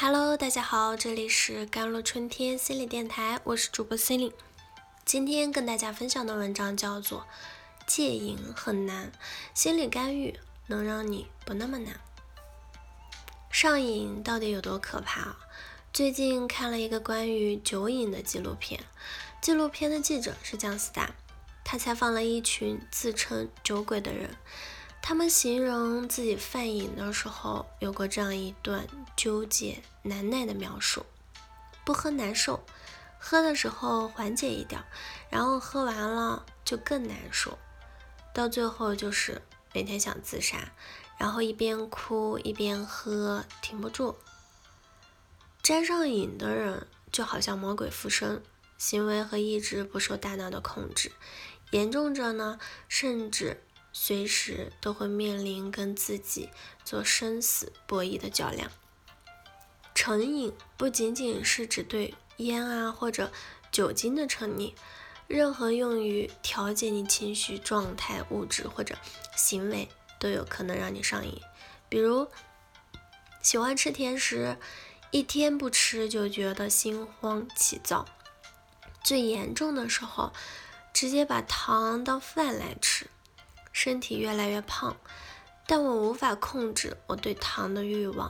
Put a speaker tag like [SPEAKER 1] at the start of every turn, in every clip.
[SPEAKER 1] Hello，大家好，这里是甘露春天心理电台，我是主播 c e l i n 今天跟大家分享的文章叫做《戒瘾很难，心理干预能让你不那么难》。上瘾到底有多可怕？最近看了一个关于酒瘾的纪录片，纪录片的记者是姜思达，他采访了一群自称酒鬼的人。他们形容自己犯瘾的时候，有过这样一段纠结难耐的描述：不喝难受，喝的时候缓解一点，然后喝完了就更难受，到最后就是每天想自杀，然后一边哭一边喝，停不住。沾上瘾的人就好像魔鬼附身，行为和意志不受大脑的控制，严重者呢，甚至。随时都会面临跟自己做生死博弈的较量。成瘾不仅仅是指对烟啊或者酒精的成瘾，任何用于调节你情绪状态物质或者行为都有可能让你上瘾。比如喜欢吃甜食，一天不吃就觉得心慌气躁，最严重的时候直接把糖当饭来吃。身体越来越胖，但我无法控制我对糖的欲望。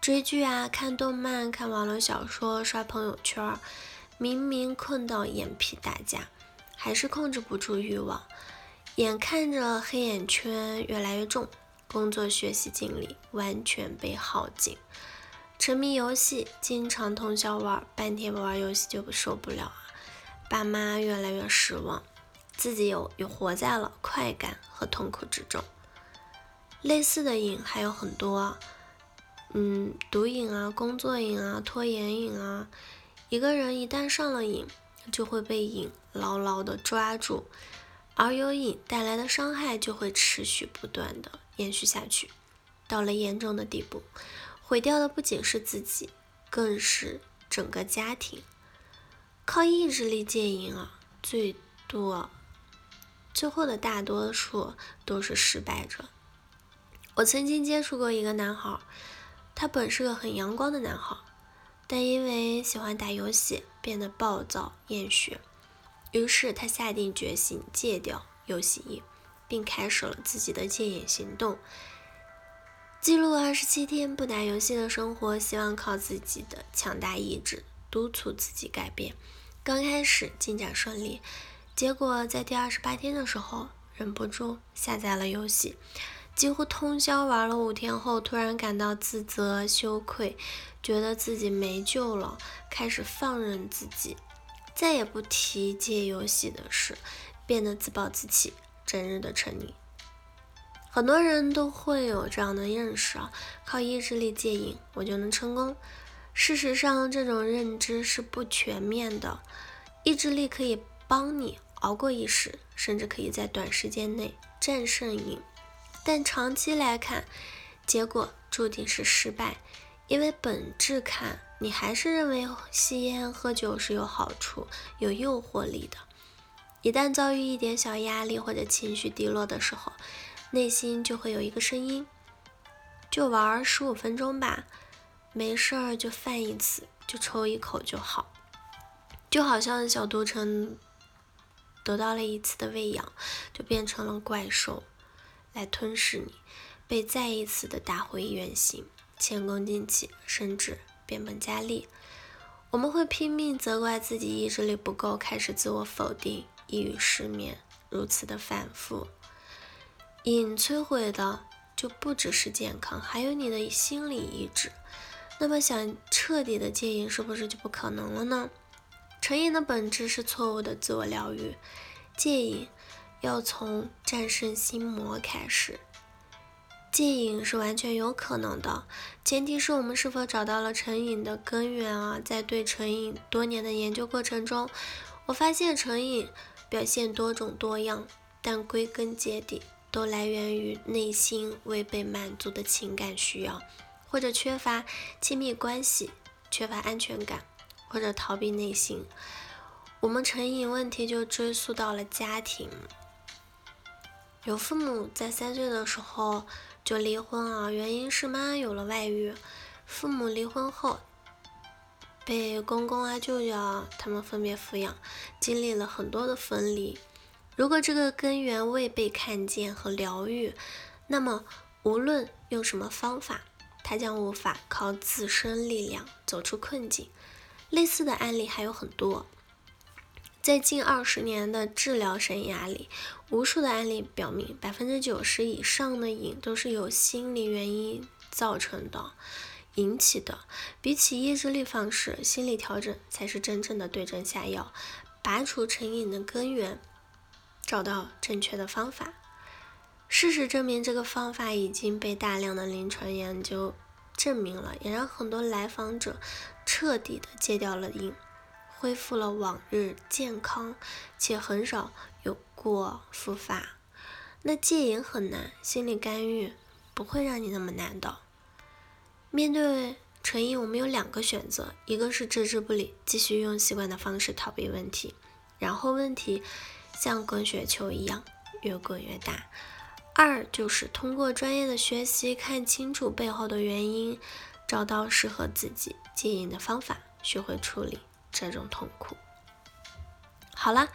[SPEAKER 1] 追剧啊，看动漫，看网络小说，刷朋友圈，明明困到眼皮打架，还是控制不住欲望。眼看着黑眼圈越来越重，工作学习精力完全被耗尽。沉迷游戏，经常通宵玩，半天不玩游戏就受不了啊！爸妈越来越失望。自己有有活在了快感和痛苦之中，类似的瘾还有很多，嗯，毒瘾啊，工作瘾啊，拖延瘾啊。一个人一旦上了瘾，就会被瘾牢牢的抓住，而有瘾带来的伤害就会持续不断的延续下去，到了严重的地步，毁掉的不仅是自己，更是整个家庭。靠意志力戒瘾啊，最多。最后的大多数都是失败者。我曾经接触过一个男孩，他本是个很阳光的男孩，但因为喜欢打游戏变得暴躁厌学，于是他下定决心戒掉游戏瘾，并开始了自己的戒瘾行动。记录二十七天不打游戏的生活，希望靠自己的强大意志督促自己改变。刚开始进展顺利。结果在第二十八天的时候，忍不住下载了游戏，几乎通宵玩了五天后，突然感到自责、羞愧，觉得自己没救了，开始放任自己，再也不提戒游戏的事，变得自暴自弃，整日的沉溺。很多人都会有这样的认识啊，靠意志力戒瘾，我就能成功。事实上，这种认知是不全面的，意志力可以帮你。熬过一时，甚至可以在短时间内战胜瘾，但长期来看，结果注定是失败。因为本质看，你还是认为吸烟喝酒是有好处、有诱惑力的。一旦遭遇一点小压力或者情绪低落的时候，内心就会有一个声音：就玩十五分钟吧，没事儿就犯一次，就抽一口就好。就好像小毒虫。得到了一次的喂养，就变成了怪兽来吞噬你，被再一次的打回原形，前功尽弃，甚至变本加厉。我们会拼命责怪自己意志力不够，开始自我否定，抑郁失眠，如此的反复。瘾摧毁的就不只是健康，还有你的心理意志。那么想彻底的戒瘾，是不是就不可能了呢？成瘾的本质是错误的自我疗愈，戒瘾要从战胜心魔开始。戒瘾是完全有可能的，前提是我们是否找到了成瘾的根源啊。在对成瘾多年的研究过程中，我发现成瘾表现多种多样，但归根结底都来源于内心未被满足的情感需要，或者缺乏亲密关系，缺乏安全感。或者逃避内心，我们成瘾问题就追溯到了家庭。有父母在三岁的时候就离婚啊，原因是妈妈有了外遇，父母离婚后，被公公啊、舅舅啊他们分别抚养，经历了很多的分离。如果这个根源未被看见和疗愈，那么无论用什么方法，他将无法靠自身力量走出困境。类似的案例还有很多。在近二十年的治疗生涯里，无数的案例表明，百分之九十以上的瘾都是由心理原因造成的、引起的。比起意志力方式，心理调整才是真正的对症下药，拔除成瘾的根源，找到正确的方法。事实证明，这个方法已经被大量的临床研究证明了，也让很多来访者彻底的戒掉了瘾。恢复了往日健康，且很少有过复发。那戒瘾很难，心理干预不会让你那么难的。面对成瘾，我们有两个选择：一个是置之不理，继续用习惯的方式逃避问题，然后问题像滚雪球一样越滚越大；二就是通过专业的学习，看清楚背后的原因，找到适合自己戒瘾的方法，学会处理。这种痛苦。好了，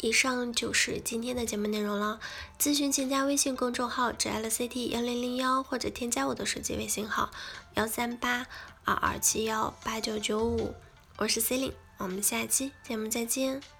[SPEAKER 1] 以上就是今天的节目内容了。咨询请加微信公众号 “jlct 幺零零幺”或者添加我的手机微信号幺三八二二七幺八九九五。我是 c e l i n e 我们下期节目再见。